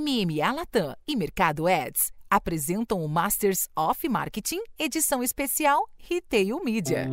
MMA Latam e Mercado Ads apresentam o Masters of Marketing, edição especial Retail Media.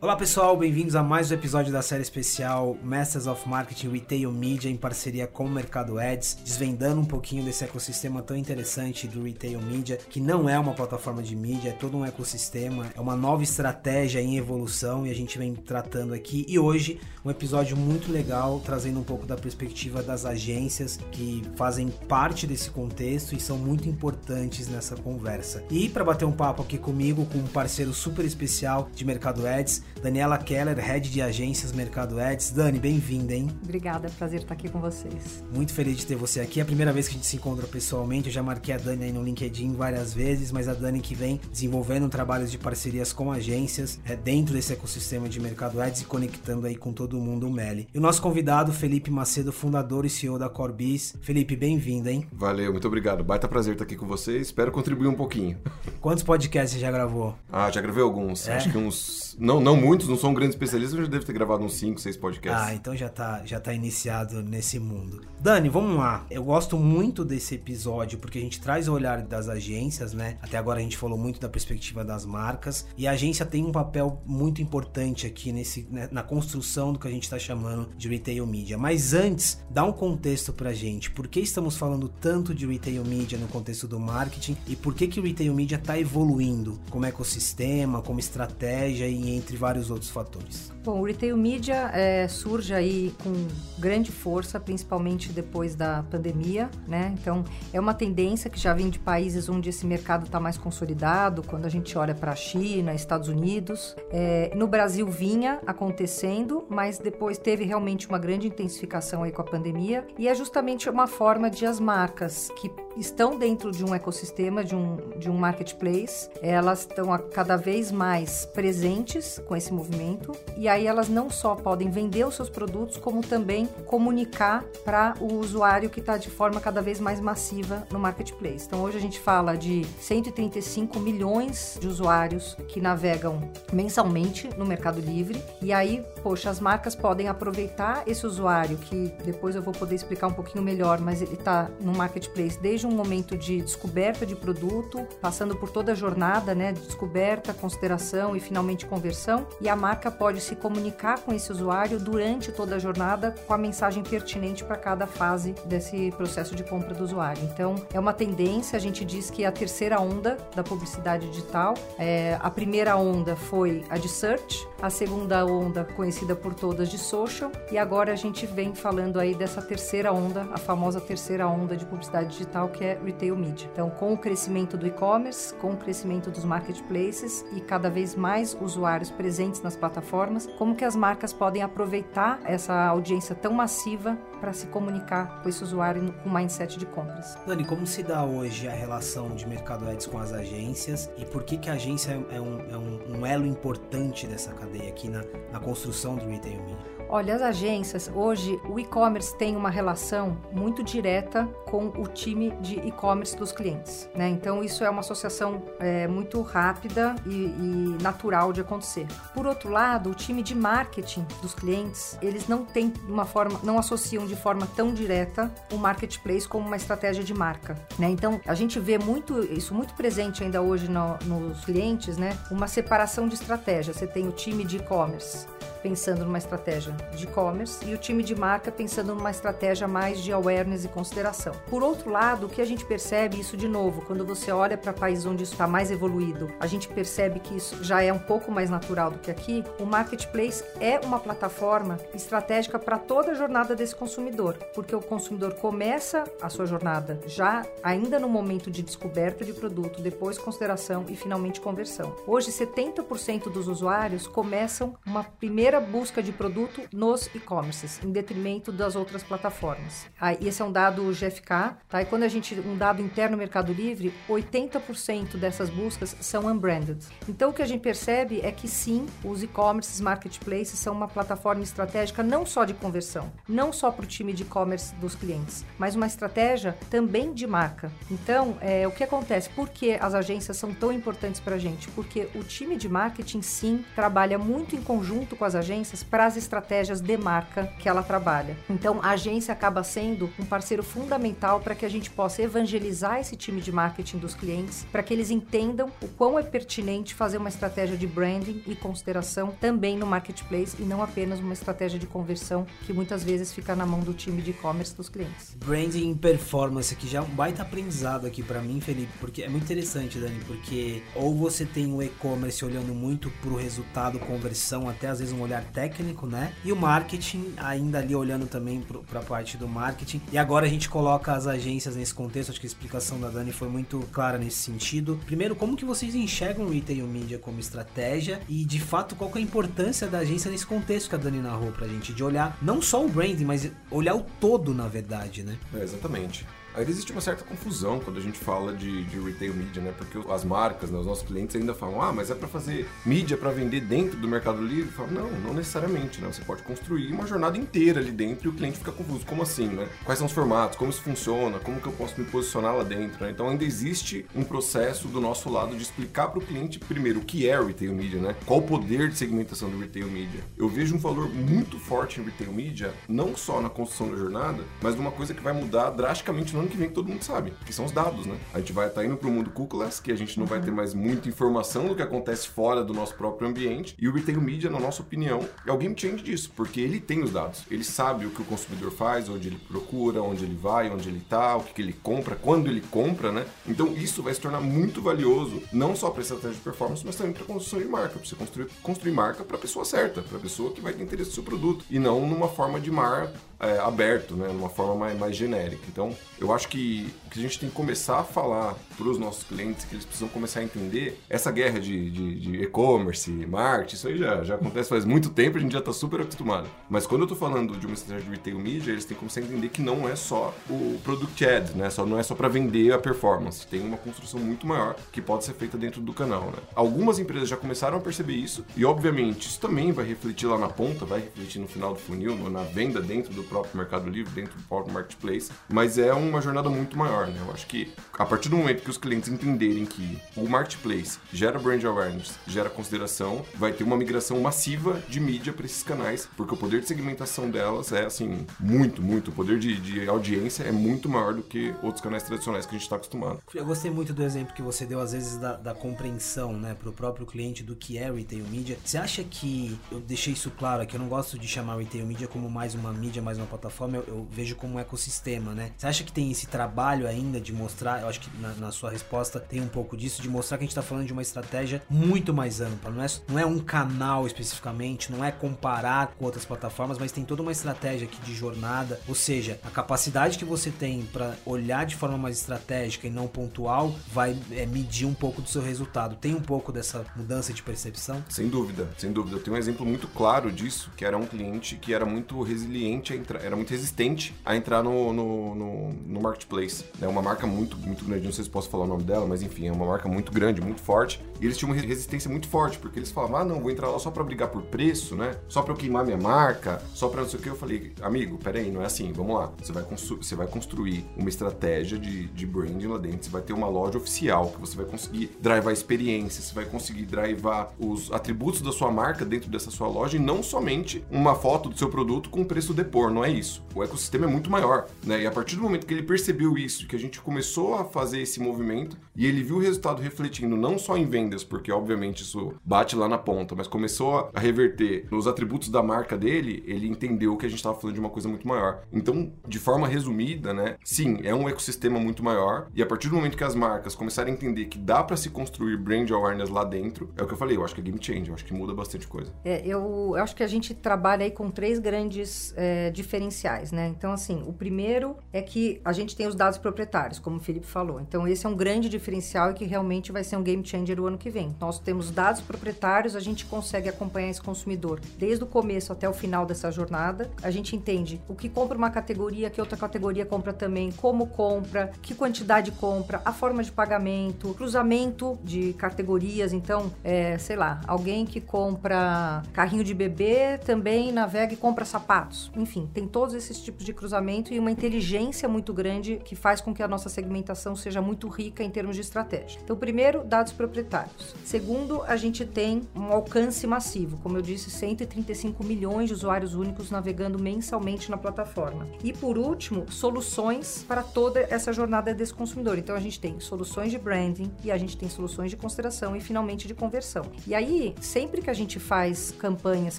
Olá pessoal, bem-vindos a mais um episódio da série especial Masters of Marketing Retail Media em parceria com o Mercado Ads, desvendando um pouquinho desse ecossistema tão interessante do Retail Media, que não é uma plataforma de mídia, é todo um ecossistema, é uma nova estratégia em evolução e a gente vem tratando aqui. E hoje, um episódio muito legal, trazendo um pouco da perspectiva das agências que fazem parte desse contexto e são muito importantes nessa conversa. E para bater um papo aqui comigo, com um parceiro super especial de Mercado Ads, Daniela Keller, Head de Agências Mercado Ads. Dani, bem-vinda, hein? Obrigada, é prazer estar aqui com vocês. Muito feliz de ter você aqui. É a primeira vez que a gente se encontra pessoalmente. Eu já marquei a Dani aí no LinkedIn várias vezes, mas a Dani que vem desenvolvendo trabalhos de parcerias com agências é, dentro desse ecossistema de Mercado Ads e conectando aí com todo mundo o Meli. E o nosso convidado, Felipe Macedo, fundador e CEO da Corbis. Felipe, bem-vindo, hein? Valeu, muito obrigado. Baita prazer estar aqui com vocês. Espero contribuir um pouquinho. Quantos podcasts você já gravou? Ah, já gravei alguns. É? Acho que uns. Não, não muitos, não sou um grande especialista, mas já devo ter gravado uns 5, 6 podcasts. Ah, então já tá, já tá iniciado nesse mundo. Dani, vamos lá. Eu gosto muito desse episódio porque a gente traz o olhar das agências, né? Até agora a gente falou muito da perspectiva das marcas e a agência tem um papel muito importante aqui nesse, né, na construção do que a gente está chamando de retail media. Mas antes, dá um contexto pra gente. Por que estamos falando tanto de retail media no contexto do marketing e por que que o retail media está evoluindo como ecossistema, como estratégia e entre vários outros fatores? Bom, o retail media é, surge aí com grande força, principalmente depois da pandemia, né? Então, é uma tendência que já vem de países onde esse mercado está mais consolidado, quando a gente olha para a China, Estados Unidos. É, no Brasil vinha acontecendo, mas depois teve realmente uma grande intensificação aí com a pandemia, e é justamente uma forma de as marcas que estão dentro de um ecossistema, de um, de um marketplace, elas estão cada vez mais presentes com esse movimento. E aí elas não só podem vender os seus produtos, como também comunicar para o usuário que está de forma cada vez mais massiva no marketplace. Então hoje a gente fala de 135 milhões de usuários que navegam mensalmente no Mercado Livre. E aí, poxa, as marcas podem aproveitar esse usuário que depois eu vou poder explicar um pouquinho melhor, mas ele está no marketplace desde um momento de descoberta de produto, passando por toda a jornada, né, de descoberta, consideração e finalmente conversão, e a marca pode se comunicar com esse usuário durante toda a jornada com a mensagem pertinente para cada fase desse processo de compra do usuário. Então, é uma tendência, a gente diz que é a terceira onda da publicidade digital. É, a primeira onda foi a de search, a segunda onda conhecida por todas de social, e agora a gente vem falando aí dessa terceira onda, a famosa terceira onda de publicidade digital, que é retail media. Então, com o crescimento do e-commerce, com o crescimento dos marketplaces e cada vez mais usuários presentes nas plataformas, como que as marcas podem aproveitar essa audiência tão massiva para se comunicar com esse usuário com mindset de compras. Dani, como se dá hoje a relação de mercado ads com as agências e por que, que a agência é um, é um, um elo importante dessa cadeia aqui na, na construção do retail media? Olha, as agências, hoje o e-commerce tem uma relação muito direta com o time de e-commerce dos clientes, né? Então isso é uma associação é, muito rápida e, e, natural de acontecer. Por outro lado, o time de marketing dos clientes, eles não têm uma forma, não associam de forma tão direta o marketplace como uma estratégia de marca, né? Então a gente vê muito isso muito presente ainda hoje no, nos clientes, né? Uma separação de estratégia. Você tem o time de e-commerce pensando numa estratégia de e-commerce e o time de marca pensando numa estratégia mais de awareness e consideração. Por outro lado, o que a gente percebe isso de novo, quando você olha para países onde isso está mais evoluído, a gente percebe que isso já é um pouco mais natural do que aqui. O marketplace é uma plataforma estratégica para toda a jornada desse consumidor, porque o consumidor começa a sua jornada já ainda no momento de descoberta de produto, depois consideração e finalmente conversão. Hoje, 70% dos usuários começam uma primeira busca de produto nos e-commerces, em detrimento das outras plataformas. Ah, esse é um dado GFK, tá? E quando a gente um dado interno no Mercado Livre, 80% dessas buscas são unbranded. Então o que a gente percebe é que sim, os e-commerces, marketplaces são uma plataforma estratégica não só de conversão, não só por time de e-commerce dos clientes, mas uma estratégia também de marca. Então, é, o que acontece? Por que as agências são tão importantes para a gente? Porque o time de marketing, sim, trabalha muito em conjunto com as agências para as estratégias de marca que ela trabalha. Então, a agência acaba sendo um parceiro fundamental para que a gente possa evangelizar esse time de marketing dos clientes, para que eles entendam o quão é pertinente fazer uma estratégia de branding e consideração também no marketplace e não apenas uma estratégia de conversão que muitas vezes fica na mão do time de e-commerce dos clientes. Branding performance aqui já é um baita aprendizado aqui para mim, Felipe, porque é muito interessante, Dani, porque ou você tem o e-commerce olhando muito pro resultado, conversão, até às vezes um olhar técnico, né? E o marketing ainda ali olhando também para a parte do marketing. E agora a gente coloca as agências nesse contexto, acho que a explicação da Dani foi muito clara nesse sentido. Primeiro, como que vocês enxergam o retail media como estratégia e de fato qual é a importância da agência nesse contexto que a Dani narrou pra gente, de olhar não só o branding, mas olhar o todo na verdade, né? É, exatamente. Aí existe uma certa confusão quando a gente fala de, de retail media, né? Porque as marcas, né, os nossos clientes ainda falam, ah, mas é para fazer mídia para vender dentro do Mercado Livre? Falam, não, não necessariamente, né? Você pode construir uma jornada inteira ali dentro e o cliente fica confuso. Como assim, né? Quais são os formatos? Como isso funciona? Como que eu posso me posicionar lá dentro? Né? Então ainda existe um processo do nosso lado de explicar para o cliente, primeiro, o que é retail media, né? Qual o poder de segmentação do retail media? Eu vejo um valor muito forte em retail media, não só na construção da jornada, mas numa coisa que vai mudar drasticamente no ano que vem, que todo mundo sabe, que são os dados, né? A gente vai estar tá indo para o mundo cookies, que a gente não vai ter mais muita informação do que acontece fora do nosso próprio ambiente, e o retail media, na nossa opinião, é o game change disso, porque ele tem os dados, ele sabe o que o consumidor faz, onde ele procura, onde ele vai, onde ele está, o que, que ele compra, quando ele compra, né? Então isso vai se tornar muito valioso, não só para estratégia de performance, mas também para construção de marca, para você construir, construir marca para a pessoa certa, para a pessoa que vai ter interesse no seu produto, e não numa forma de mar é, aberto, né? Numa forma mais, mais genérica. Então, eu acho que, que a gente tem que começar a falar para os nossos clientes que eles precisam começar a entender essa guerra de, de, de e-commerce, marketing, isso aí já, já acontece faz muito tempo, a gente já está super acostumado. Mas quando eu estou falando de uma estratégia de retail media, eles têm que começar a entender que não é só o product ad, né? Só, não é só para vender a performance. Tem uma construção muito maior que pode ser feita dentro do canal, né? Algumas empresas já começaram a perceber isso e, obviamente, isso também vai refletir lá na ponta, vai refletir no final do funil, na venda dentro do próprio Mercado Livre, dentro do próprio Marketplace, mas é uma jornada muito maior, né? Eu acho que a partir do momento que os clientes entenderem que o Marketplace gera brand awareness, gera consideração, vai ter uma migração massiva de mídia para esses canais, porque o poder de segmentação delas é, assim, muito, muito. O poder de, de audiência é muito maior do que outros canais tradicionais que a gente está acostumado. Eu gostei muito do exemplo que você deu, às vezes, da, da compreensão, né, para o próprio cliente do que é retail media. Você acha que, eu deixei isso claro aqui, eu não gosto de chamar retail media como mais uma mídia, mais uma plataforma, eu, eu vejo como um ecossistema, né? Você acha que tem esse trabalho ainda de mostrar, eu acho que na, na, sua resposta tem um pouco disso, de mostrar que a gente tá falando de uma estratégia muito mais ampla, não é, não é um canal especificamente, não é comparar com outras plataformas, mas tem toda uma estratégia aqui de jornada, ou seja, a capacidade que você tem para olhar de forma mais estratégica e não pontual vai é, medir um pouco do seu resultado. Tem um pouco dessa mudança de percepção? Sem dúvida, sem dúvida. Eu tenho um exemplo muito claro disso, que era um cliente que era muito resiliente, era muito resistente a entrar no, no, no, no marketplace. É uma marca muito, muito grande, não sei se posso falar o nome dela, mas enfim, é uma marca muito grande, muito forte. E eles tinham uma resistência muito forte, porque eles falavam, ah, não, vou entrar lá só para brigar por preço, né? Só para eu queimar minha marca, só para não sei o que. Eu falei, amigo, peraí, não é assim, vamos lá. Você vai, você vai construir uma estratégia de, de branding lá dentro, você vai ter uma loja oficial, que você vai conseguir drivar experiência, você vai conseguir drivar os atributos da sua marca dentro dessa sua loja e não somente uma foto do seu produto com preço depor, não é isso. O ecossistema é muito maior, né? E a partir do momento que ele percebeu isso, que a gente começou a fazer esse movimento e ele viu o resultado refletindo não só em vendas, porque obviamente isso bate lá na ponta, mas começou a reverter nos atributos da marca dele, ele entendeu que a gente estava falando de uma coisa muito maior. Então, de forma resumida, né? Sim, é um ecossistema muito maior e a partir do momento que as marcas começarem a entender que dá para se construir brand awareness lá dentro, é o que eu falei, eu acho que é game change, eu acho que muda bastante coisa. É, eu, eu acho que a gente trabalha aí com três grandes é, diferenciais, né? Então, assim, o primeiro é que a gente tem os dados proprietários, como o Felipe falou. Então, esse é um grande diferencial e que realmente vai ser um game changer o ano que vem. Nós temos dados proprietários, a gente consegue acompanhar esse consumidor desde o começo até o final dessa jornada. A gente entende o que compra uma categoria, que outra categoria compra também, como compra, que quantidade compra, a forma de pagamento, cruzamento de categorias. Então, é, sei lá, alguém que compra carrinho de bebê também navega e compra sapatos. Enfim, tem todos esses tipos de cruzamento e uma inteligência muito grande que faz com que a nossa segmentação seja muito rica em termos de estratégia. Então, primeiro, dados proprietários. Segundo, a gente tem um alcance massivo, como eu disse, 135 milhões de usuários únicos navegando mensalmente na plataforma. E por último, soluções para toda essa jornada desse consumidor. Então, a gente tem soluções de branding e a gente tem soluções de consideração e finalmente de conversão. E aí, sempre que a gente faz campanhas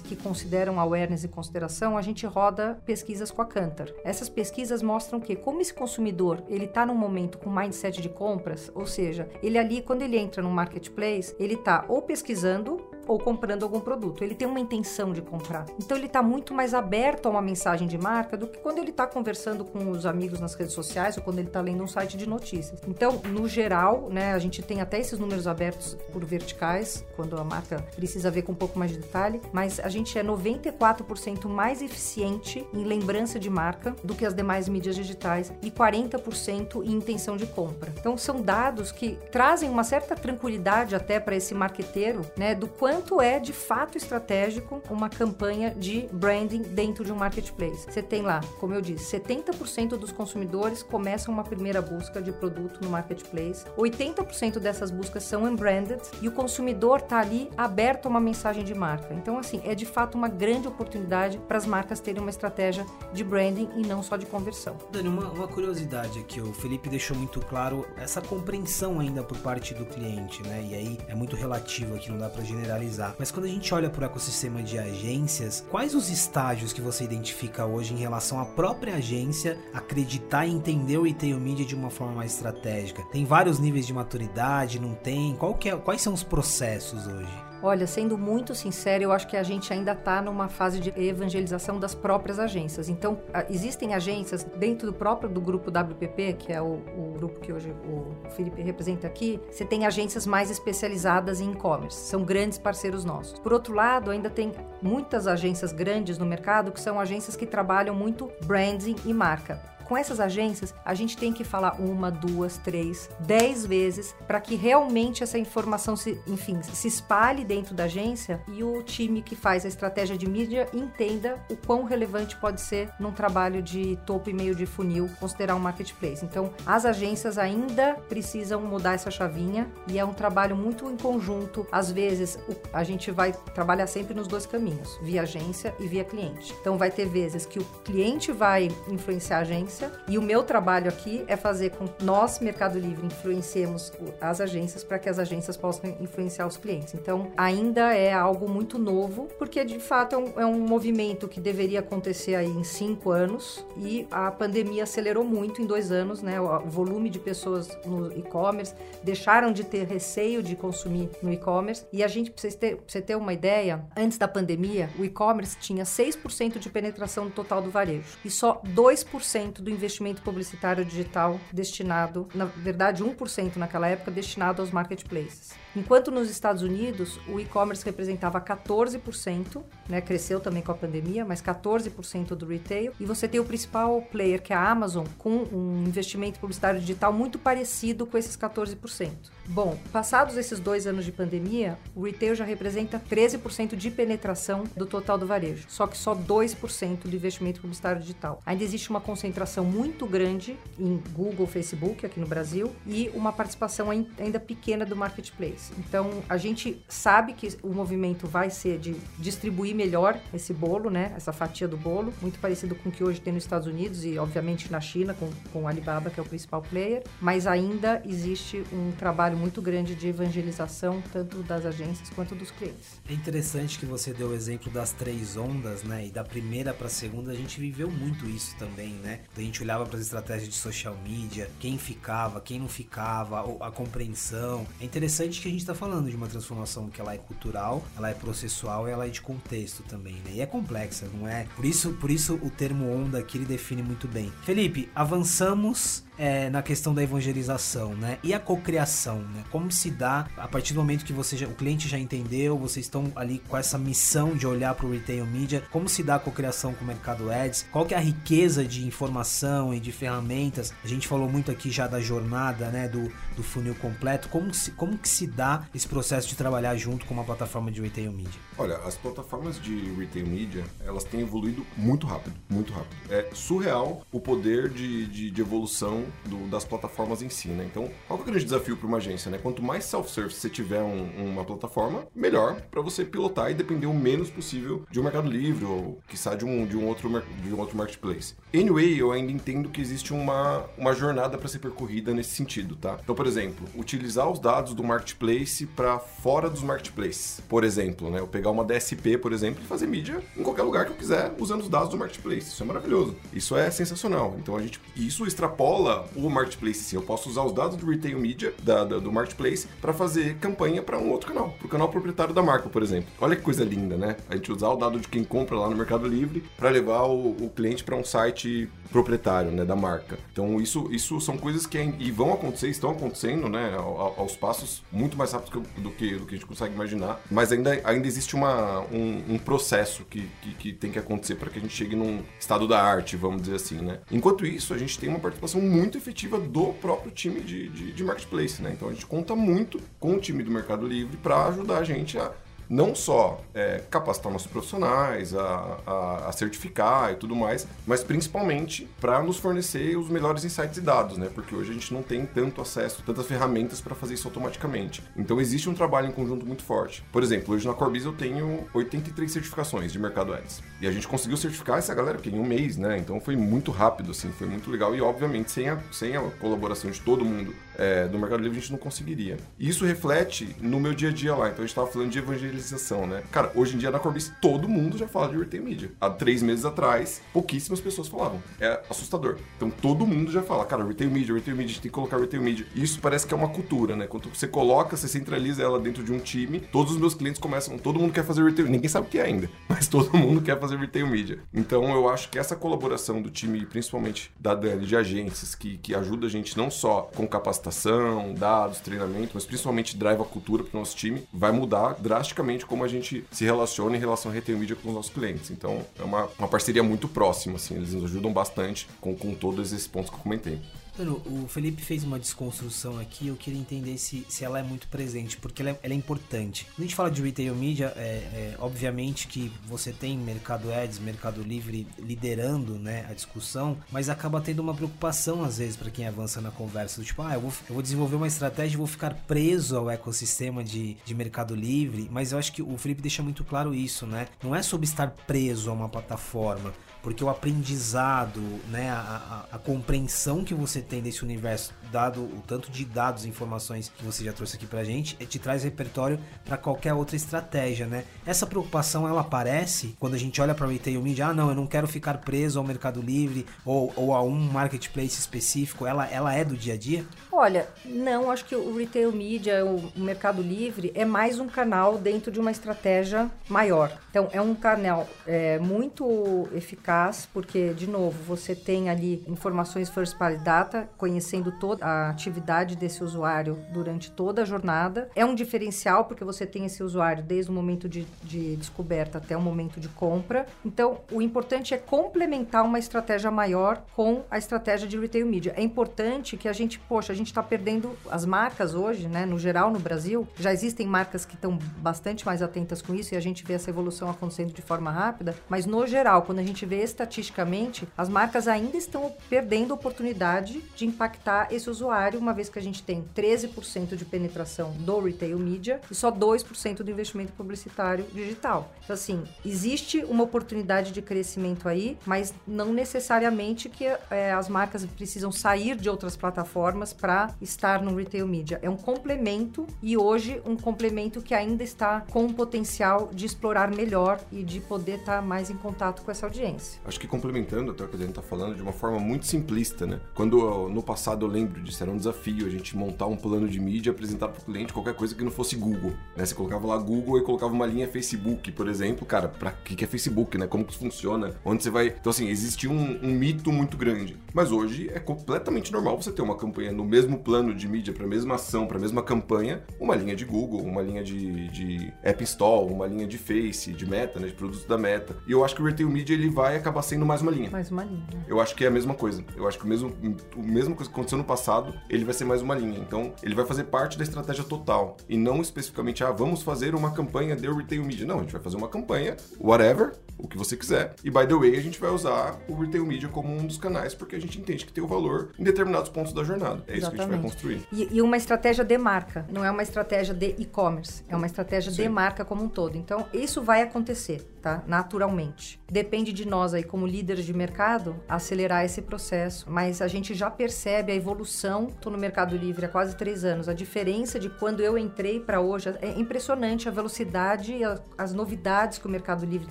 que consideram awareness e consideração, a gente roda pesquisas com a Cantar. Essas pesquisas mostram que como esse consumidor, ele está num momento com mindset de compras, ou seja, ele ali quando ele entra no marketplace, ele está ou pesquisando ou comprando algum produto. Ele tem uma intenção de comprar. Então ele está muito mais aberto a uma mensagem de marca do que quando ele está conversando com os amigos nas redes sociais ou quando ele está lendo um site de notícias. Então, no geral, né, a gente tem até esses números abertos por verticais, quando a marca precisa ver com um pouco mais de detalhe, mas a gente é 94% mais eficiente em lembrança de marca do que as demais mídias digitais e 40% em intenção de compra. Então, são dados que trazem uma certa tranquilidade até para esse marqueteiro, né, do quanto quanto é de fato estratégico uma campanha de branding dentro de um marketplace. Você tem lá, como eu disse, 70% dos consumidores começam uma primeira busca de produto no marketplace, 80% dessas buscas são unbranded e o consumidor está ali aberto a uma mensagem de marca. Então, assim, é de fato uma grande oportunidade para as marcas terem uma estratégia de branding e não só de conversão. Dani, uma, uma curiosidade aqui, o Felipe deixou muito claro essa compreensão ainda por parte do cliente, né? E aí é muito relativo aqui, não dá para generalizar mas quando a gente olha para o ecossistema de agências, quais os estágios que você identifica hoje em relação à própria agência acreditar entender o retail media de uma forma mais estratégica? Tem vários níveis de maturidade, não tem? É, quais são os processos hoje? Olha, sendo muito sincero, eu acho que a gente ainda está numa fase de evangelização das próprias agências. Então, existem agências dentro do próprio do grupo WPP, que é o, o grupo que hoje o Felipe representa aqui, você tem agências mais especializadas em e-commerce, são grandes parceiros nossos. Por outro lado, ainda tem muitas agências grandes no mercado que são agências que trabalham muito branding e marca com essas agências, a gente tem que falar uma, duas, três, dez vezes para que realmente essa informação se, enfim, se espalhe dentro da agência e o time que faz a estratégia de mídia entenda o quão relevante pode ser num trabalho de topo e meio de funil considerar um marketplace. Então, as agências ainda precisam mudar essa chavinha e é um trabalho muito em conjunto. Às vezes, a gente vai trabalhar sempre nos dois caminhos, via agência e via cliente. Então, vai ter vezes que o cliente vai influenciar a agência agência. E o meu trabalho aqui é fazer com que nós, Mercado Livre, influenciemos as agências para que as agências possam influenciar os clientes. Então, ainda é algo muito novo, porque de fato é um, é um movimento que deveria acontecer aí em cinco anos e a pandemia acelerou muito em dois anos, né? O volume de pessoas no e-commerce deixaram de ter receio de consumir no e-commerce. E a gente, para você ter, você ter uma ideia, antes da pandemia, o e-commerce tinha 6% de penetração total do varejo e só 2% do investimento publicitário digital destinado, na verdade, 1% naquela época, destinado aos marketplaces. Enquanto nos Estados Unidos o e-commerce representava 14%, né, cresceu também com a pandemia, mas 14% do retail, e você tem o principal player que é a Amazon com um investimento publicitário digital muito parecido com esses 14%. Bom, passados esses dois anos de pandemia, o retail já representa 13% de penetração do total do varejo, só que só 2% do investimento publicitário digital. Ainda existe uma concentração muito grande em Google, Facebook aqui no Brasil e uma participação ainda pequena do marketplace. Então, a gente sabe que o movimento vai ser de distribuir melhor esse bolo, né? Essa fatia do bolo, muito parecido com o que hoje tem nos Estados Unidos e, obviamente, na China, com, com Alibaba, que é o principal player. Mas ainda existe um trabalho muito grande de evangelização, tanto das agências quanto dos clientes. É interessante que você deu o exemplo das três ondas, né? E da primeira para a segunda, a gente viveu muito isso também, né? A gente olhava para as estratégias de social media, quem ficava, quem não ficava, a compreensão. É interessante que a gente está falando de uma transformação que ela é cultural, ela é processual e ela é de contexto também, né? E é complexa, não é? Por isso, por isso o termo onda aqui ele define muito bem. Felipe, avançamos é, na questão da evangelização, né? E a cocriação, né? Como se dá a partir do momento que você já, o cliente já entendeu, vocês estão ali com essa missão de olhar para o retail media, como se dá a cocriação com o mercado ads? Qual que é a riqueza de informação e de ferramentas? A gente falou muito aqui já da jornada, né? Do, do funil completo. Como, se, como que se dá esse processo de trabalhar junto com uma plataforma de retail media? Olha, as plataformas de retail media, elas têm evoluído muito rápido, muito rápido. É surreal o poder de, de, de evolução do, das plataformas em si, né? Então, qual é o grande desafio para uma agência, né? Quanto mais self-service você tiver um, uma plataforma, melhor para você pilotar e depender o menos possível de um Mercado Livre ou, que sai de um, de um, outro, de um outro marketplace. Anyway, eu ainda entendo que existe uma, uma jornada para ser percorrida nesse sentido, tá? Então, por exemplo, utilizar os dados do marketplace para fora dos marketplaces. Por exemplo, né? Eu pegar uma DSP, por exemplo, e fazer mídia em qualquer lugar que eu quiser usando os dados do marketplace. Isso é maravilhoso. Isso é sensacional. Então a gente isso extrapola o marketplace. Sim, eu posso usar os dados do retail media da, da, do marketplace para fazer campanha para um outro canal, para o canal proprietário da marca, por exemplo. Olha que coisa linda, né? A gente usar o dado de quem compra lá no Mercado Livre para levar o, o cliente para um site proprietário, né, da marca. Então isso, isso são coisas que e vão acontecer, estão acontecendo, né, aos passos muito mais rápidos do que, do que a gente consegue imaginar. Mas ainda, ainda existe uma, um, um processo que, que, que, tem que acontecer para que a gente chegue num estado da arte, vamos dizer assim, né. Enquanto isso, a gente tem uma participação muito efetiva do próprio time de, de, de marketplace, né. Então a gente conta muito com o time do Mercado Livre para ajudar a gente a não só é, capacitar nossos profissionais, a, a, a, certificar e tudo mais, mas principalmente para nos fornecer os melhores insights e dados, né? Porque hoje a gente não tem tanto acesso, tantas ferramentas para fazer isso automaticamente. Então existe um trabalho em conjunto muito forte. Por exemplo, hoje na Corbis eu tenho 83 certificações de mercado ads. E a gente conseguiu certificar essa galera aqui em um mês, né? Então foi muito rápido, assim, foi muito legal. E obviamente sem a, sem a colaboração de todo mundo é, do Mercado Livre a gente não conseguiria. E isso reflete no meu dia a dia lá. Então a gente estava falando de evangelização, né? Cara, hoje em dia na Corbis todo mundo já fala de retail media. Há três meses atrás, pouquíssimas pessoas falavam. É assustador. Então todo mundo já fala, cara, retail media, retail media, a gente tem que colocar retail media. Isso parece que é uma cultura, né? Quando você coloca, você centraliza ela dentro de um time, todos os meus clientes começam, todo mundo quer fazer retail, ninguém sabe o que é ainda, mas todo mundo quer fazer retail media. Então eu acho que essa colaboração do time, principalmente da Dani, de agências, que, que ajuda a gente não só com capacitação, dados, treinamento, mas principalmente drive a cultura para o nosso time, vai mudar drasticamente como a gente se relaciona em relação a retail media com os nossos clientes. Então é uma, uma parceria muito próxima, assim, eles nos ajudam bastante com, com todos esses pontos que eu comentei. Mano, o Felipe fez uma desconstrução aqui, eu queria entender se, se ela é muito presente, porque ela é, ela é importante. Quando a gente fala de retail media, é, é, obviamente que você tem Mercado Ads, Mercado Livre liderando né, a discussão, mas acaba tendo uma preocupação às vezes para quem avança na conversa, do tipo, ah, eu vou, eu vou desenvolver uma estratégia e vou ficar preso ao ecossistema de, de Mercado Livre, mas eu acho que o Felipe deixa muito claro isso, né? Não é sobre estar preso a uma plataforma, porque o aprendizado, né, a, a, a, compreensão que você tem desse universo, dado o tanto de dados e informações que você já trouxe aqui pra gente, te traz repertório para qualquer outra estratégia, né? Essa preocupação ela aparece quando a gente olha para o retail media, ah, não, eu não quero ficar preso ao Mercado Livre ou, ou a um marketplace específico, ela, ela é do dia a dia? Olha, não, acho que o retail media, o Mercado Livre, é mais um canal dentro de uma estratégia maior. Então, é um canal é, muito eficaz, porque, de novo, você tem ali informações first party data, conhecendo toda a atividade desse usuário durante toda a jornada. É um diferencial, porque você tem esse usuário desde o momento de, de descoberta até o momento de compra. Então, o importante é complementar uma estratégia maior com a estratégia de retail media. É importante que a gente, poxa, a gente está perdendo as marcas hoje, né? No geral, no Brasil, já existem marcas que estão bastante mais atentas com isso e a gente vê essa evolução acontecendo de forma rápida. Mas no geral, quando a gente vê estatisticamente, as marcas ainda estão perdendo oportunidade de impactar esse usuário, uma vez que a gente tem 13% de penetração do retail media e só 2% do investimento publicitário digital. Então, assim, existe uma oportunidade de crescimento aí, mas não necessariamente que é, as marcas precisam sair de outras plataformas para estar no retail media. É um complemento e hoje um complemento que ainda está com o potencial de explorar melhor e de poder estar mais em contato com essa audiência. Acho que complementando até o que a gente está falando de uma forma muito simplista, né? Quando no passado eu lembro disse, era um desafio a gente montar um plano de mídia, apresentar para o cliente qualquer coisa que não fosse Google. Né? Você colocava lá Google e colocava uma linha Facebook, por exemplo. Cara, para que, que é Facebook, né? Como que funciona? Onde você vai. Então, assim, existia um, um mito muito grande. Mas hoje é completamente normal você ter uma campanha no mesmo plano de mídia, para a mesma ação, para a mesma campanha, uma linha de Google, uma linha de, de App Store, uma linha de Face, de Meta, né? De produtos da Meta. E eu acho que o Retail Media ele vai acabar sendo mais uma linha. Mais uma linha. Eu acho que é a mesma coisa. Eu acho que o mesmo, o mesmo coisa que aconteceu no passado, ele vai ser mais uma linha. Então, ele vai fazer parte da estratégia total. E não especificamente, ah, vamos fazer uma campanha de Retail Media. Não, a gente vai fazer uma campanha, whatever, o que você quiser. E by the way, a gente vai usar o Retail Media como um dos canais, porque a gente entende que tem o valor em determinados pontos da jornada. É Exatamente. isso que a gente vai construir. E, e, uma estratégia de marca, não é uma estratégia de e-commerce, é uma estratégia Sim. de marca como um todo. Então, isso vai acontecer, tá? Naturalmente. Depende de nós aí, como líderes de mercado, acelerar esse processo. Mas a gente já percebe a evolução. Estou no Mercado Livre há quase três anos. A diferença de quando eu entrei para hoje é impressionante a velocidade e as novidades que o Mercado Livre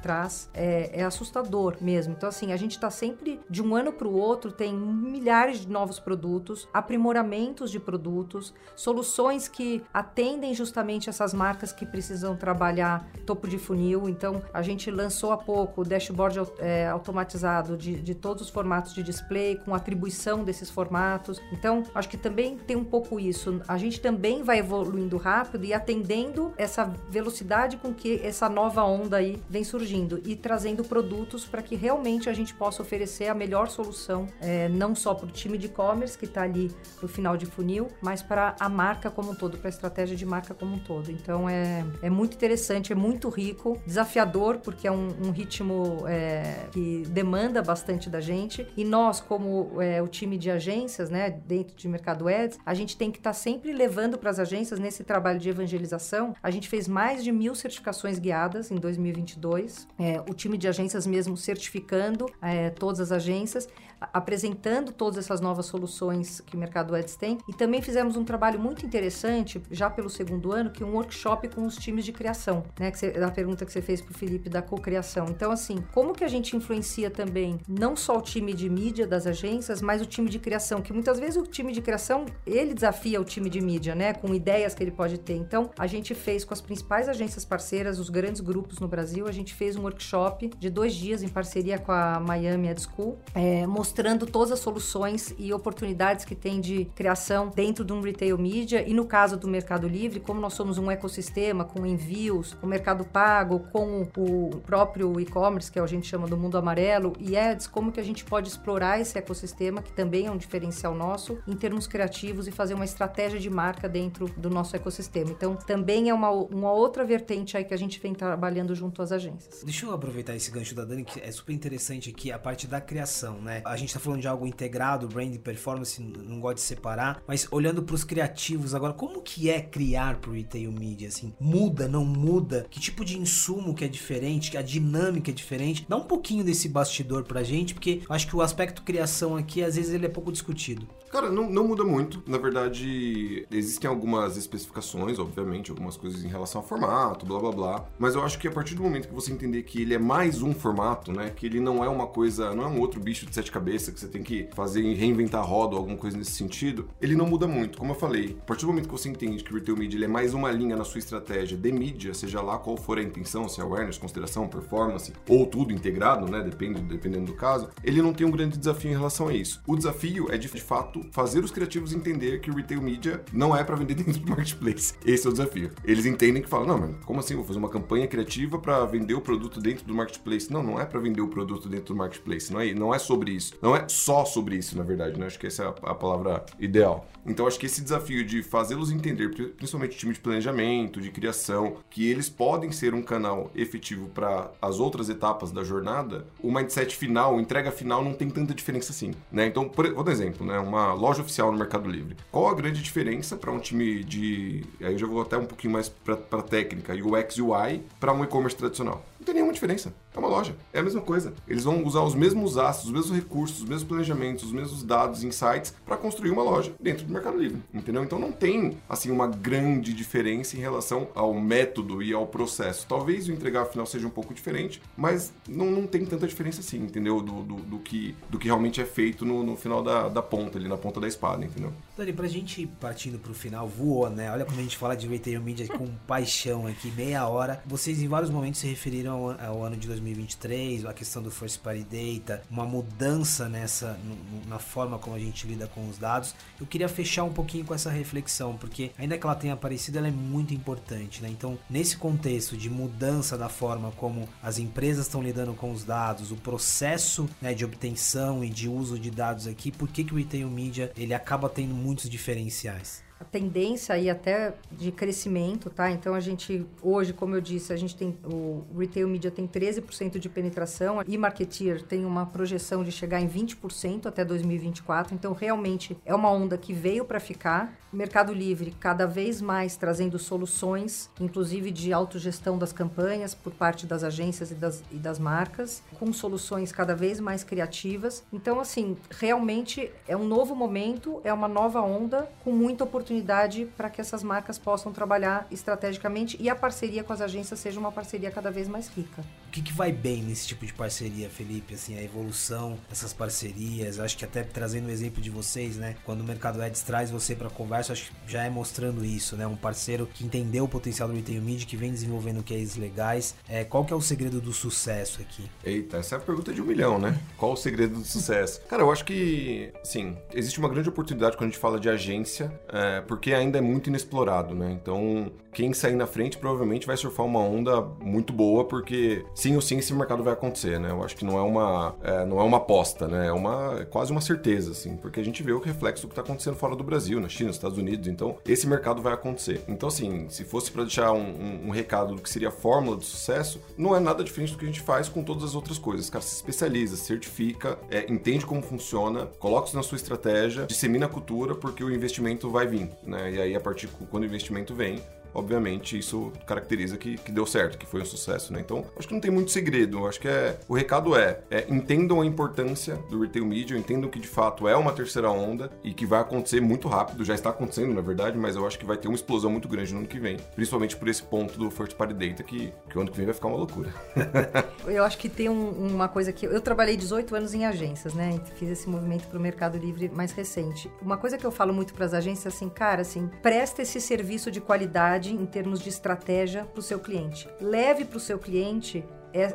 traz. É, é assustador mesmo. Então, assim, a gente está sempre, de um ano para o outro, tem milhares de novos produtos, aprimoramentos de produtos, soluções que atendem justamente essas marcas que precisam trabalhar topo de funil. Então, a gente lançou há pouco o dashboard é, automatizado de, de todos os formatos de display, com atribuição desses formatos. Então, acho que também tem um pouco isso. A gente também vai evoluindo rápido e atendendo essa velocidade com que essa nova onda aí vem surgindo e trazendo produtos para que realmente a gente possa oferecer a melhor solução, é, não só para o time de e-commerce que está ali no final de funil, mas para a marca como um todo, para a estratégia de marca como um todo. Então é, é muito interessante, é muito rico, desafiador, porque é um, um ritmo é, que demanda bastante da gente. E nós, como é, o time de agências, né, dentro de Mercado Ads, a gente tem que estar tá sempre levando para as agências nesse trabalho de evangelização. A gente fez mais de mil certificações guiadas em 2022. É, o time de agências mesmo certificando é, todas as agências apresentando todas essas novas soluções que o Mercado Ads tem. E também fizemos um trabalho muito interessante, já pelo segundo ano, que é um workshop com os times de criação, né? Que você, a pergunta que você fez para o Felipe da cocriação. Então, assim, como que a gente influencia também não só o time de mídia das agências, mas o time de criação, que muitas vezes o time de criação, ele desafia o time de mídia, né? Com ideias que ele pode ter. Então, a gente fez com as principais agências parceiras, os grandes grupos no Brasil, a gente fez um workshop de dois dias em parceria com a Miami Ad School, é, mostrando todas as soluções e oportunidades que tem de criação dentro de um retail media e no caso do Mercado Livre, como nós somos um ecossistema com envios, com Mercado Pago, com o próprio e-commerce, que a gente chama do mundo amarelo, e ads, como que a gente pode explorar esse ecossistema, que também é um diferencial nosso, em termos criativos e fazer uma estratégia de marca dentro do nosso ecossistema. Então, também é uma, uma outra vertente aí que a gente vem trabalhando junto às agências. Deixa eu aproveitar esse gancho da Dani, que é super interessante aqui, a parte da criação, né? A a gente tá falando de algo integrado, brand e performance, não gosto de separar, mas olhando para os criativos agora, como que é criar pro retail media assim? Muda, não muda? Que tipo de insumo que é diferente? A dinâmica é diferente? Dá um pouquinho desse bastidor pra gente, porque eu acho que o aspecto criação aqui às vezes ele é pouco discutido. Cara, não, não muda muito. Na verdade, existem algumas especificações, obviamente, algumas coisas em relação ao formato, blá blá blá. Mas eu acho que a partir do momento que você entender que ele é mais um formato, né? Que ele não é uma coisa, não é um outro bicho de sete cabeças que você tem que fazer e reinventar a roda ou alguma coisa nesse sentido, ele não muda muito. Como eu falei, a partir do momento que você entende que o Retail Media é mais uma linha na sua estratégia de mídia, seja lá qual for a intenção, se é awareness, consideração, performance, ou tudo integrado, né? Depende, dependendo do caso, ele não tem um grande desafio em relação a isso. O desafio é de, de fato fazer os criativos entender que o retail media não é para vender dentro do marketplace. Esse é o desafio. Eles entendem que falam, não, mas como assim? Vou fazer uma campanha criativa para vender o produto dentro do marketplace? Não, não é para vender o produto dentro do marketplace. Não é, não é sobre isso. Não é só sobre isso, na verdade. Né? Acho que essa é a, a palavra ideal. Então, acho que esse desafio de fazê-los entender, principalmente o time de planejamento, de criação, que eles podem ser um canal efetivo para as outras etapas da jornada, o mindset final, entrega final não tem tanta diferença assim. Né? Então, por, vou dar um exemplo, né? Uma loja oficial no Mercado Livre. Qual a grande diferença para um time de. Aí eu já vou até um pouquinho mais para técnica, UX UI, para um e-commerce tradicional? Não tem nenhuma diferença. É uma loja. É a mesma coisa. Eles vão usar os mesmos astros, os mesmos recursos, os mesmos planejamentos, os mesmos dados, insights para construir uma loja dentro do Mercado Livre. Entendeu? Então não tem assim uma grande diferença em relação ao método e ao processo. Talvez o entregar final seja um pouco diferente, mas não, não tem tanta diferença assim, entendeu? Do, do, do que, do que realmente é feito no, no final da, da ponta, ali na ponta da espada, entendeu? Dani, pra gente partindo pro final, voou, né? Olha como a gente fala de retail media com paixão aqui, meia hora. Vocês em vários momentos se referiram ao, ao ano de 2023, a questão do first party data, uma mudança nessa na forma como a gente lida com os dados. Eu queria fechar um pouquinho com essa reflexão, porque ainda que ela tenha aparecido, ela é muito importante, né? Então, nesse contexto de mudança da forma como as empresas estão lidando com os dados, o processo né, de obtenção e de uso de dados aqui, por que, que o retail media ele acaba tendo muitos diferenciais? A tendência aí até de crescimento, tá? Então a gente hoje, como eu disse, a gente tem o retail media tem 13% de penetração e marketeer tem uma projeção de chegar em 20% até 2024. Então realmente é uma onda que veio para ficar. Mercado Livre cada vez mais trazendo soluções, inclusive de autogestão das campanhas por parte das agências e das, e das marcas, com soluções cada vez mais criativas. Então assim, realmente é um novo momento, é uma nova onda com muita oportunidade para que essas marcas possam trabalhar estrategicamente e a parceria com as agências seja uma parceria cada vez mais rica. O que, que vai bem nesse tipo de parceria, Felipe? Assim, a evolução dessas parcerias, acho que até trazendo o exemplo de vocês, né? Quando o Mercado Ads traz você para conversa, acho que já é mostrando isso, né? Um parceiro que entendeu o potencial do retail media, que vem desenvolvendo cases legais. É, qual que é o segredo do sucesso aqui? Eita, essa é a pergunta de um milhão, né? Qual o segredo do sucesso? Cara, eu acho que, sim, existe uma grande oportunidade quando a gente fala de agência, é, porque ainda é muito inexplorado, né? Então, quem sair na frente provavelmente vai surfar uma onda muito boa, porque sim ou sim esse mercado vai acontecer, né? Eu acho que não é uma, é, não é uma aposta, né? É, uma, é quase uma certeza, assim, porque a gente vê o reflexo do que está acontecendo fora do Brasil, na China, nos Estados Unidos. Então, esse mercado vai acontecer. Então, assim, se fosse para deixar um, um, um, recado do que seria a fórmula do sucesso, não é nada diferente do que a gente faz com todas as outras coisas. Cara se especializa, certifica, é, entende como funciona, coloca isso na sua estratégia, dissemina a cultura, porque o investimento vai vir né? E aí, a partir quando o investimento vem, obviamente isso caracteriza que, que deu certo, que foi um sucesso, né? Então, acho que não tem muito segredo. Acho que é o recado é, é, entendam a importância do retail media, entendam que de fato é uma terceira onda e que vai acontecer muito rápido, já está acontecendo na verdade, mas eu acho que vai ter uma explosão muito grande no ano que vem, principalmente por esse ponto do first party data que, que o ano que vem vai ficar uma loucura. eu acho que tem um, uma coisa que eu trabalhei 18 anos em agências, né? Fiz esse movimento para o Mercado Livre mais recente. Uma coisa que eu falo muito para as agências assim, cara, assim, presta esse serviço de qualidade em termos de estratégia para o seu cliente. Leve para o seu cliente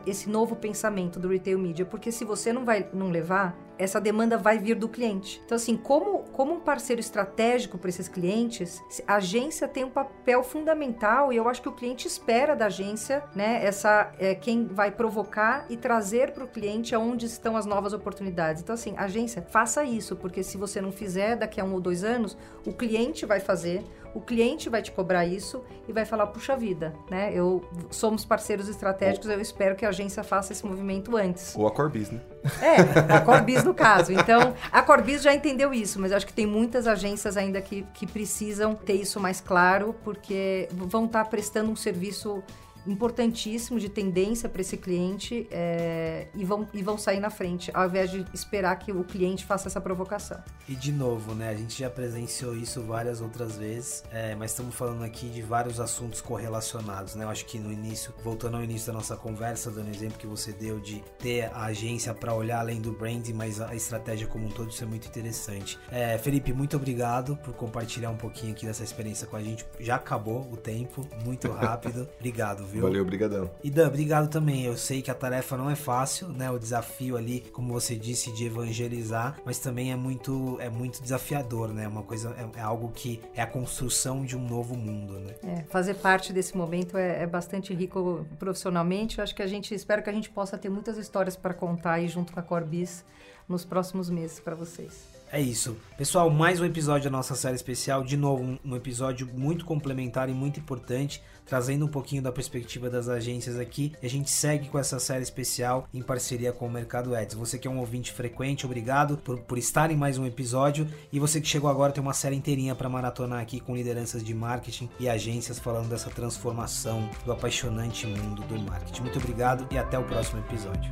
esse novo pensamento do retail media, porque se você não vai não levar, essa demanda vai vir do cliente. Então, assim, como, como um parceiro estratégico para esses clientes, a agência tem um papel fundamental e eu acho que o cliente espera da agência, né, essa é, quem vai provocar e trazer para o cliente aonde estão as novas oportunidades. Então, assim, agência, faça isso, porque se você não fizer, daqui a um ou dois anos, o cliente vai fazer, o cliente vai te cobrar isso e vai falar, puxa vida, né? Eu somos parceiros estratégicos, eu espero que a agência faça esse movimento antes. Ou a Corbis, né? É, a Corbis no caso. Então, a Corbis já entendeu isso, mas acho que tem muitas agências ainda que, que precisam ter isso mais claro, porque vão estar prestando um serviço importantíssimo de tendência para esse cliente é, e, vão, e vão sair na frente, ao invés de esperar que o cliente faça essa provocação. E de novo, né? A gente já presenciou isso várias outras vezes, é, mas estamos falando aqui de vários assuntos correlacionados, né? Eu acho que no início, voltando ao início da nossa conversa, dando o exemplo que você deu de ter a agência para olhar além do branding, mas a estratégia como um todo, isso é muito interessante. É, Felipe, muito obrigado por compartilhar um pouquinho aqui dessa experiência com a gente. Já acabou o tempo, muito rápido. obrigado viu? Valeu, obrigadão. E Dan, obrigado também. Eu sei que a tarefa não é fácil, né? O desafio ali, como você disse, de evangelizar, mas também é muito, é muito desafiador, né? Uma coisa, é, é algo que é a construção de um novo mundo, né? É, fazer parte desse momento é, é bastante rico profissionalmente. Eu acho que a gente, espero que a gente possa ter muitas histórias para contar aí junto com a Corbis nos próximos meses para vocês. É isso. Pessoal, mais um episódio da nossa série especial. De novo, um, episódio muito complementar e muito importante, trazendo um pouquinho da perspectiva das agências aqui. E a gente segue com essa série especial em parceria com o Mercado Ads. Você que é um ouvinte frequente, obrigado por, por estar em mais um episódio. E você que chegou agora tem uma série inteirinha para maratonar aqui com lideranças de marketing e agências falando dessa transformação do apaixonante mundo do marketing. Muito obrigado e até o próximo episódio.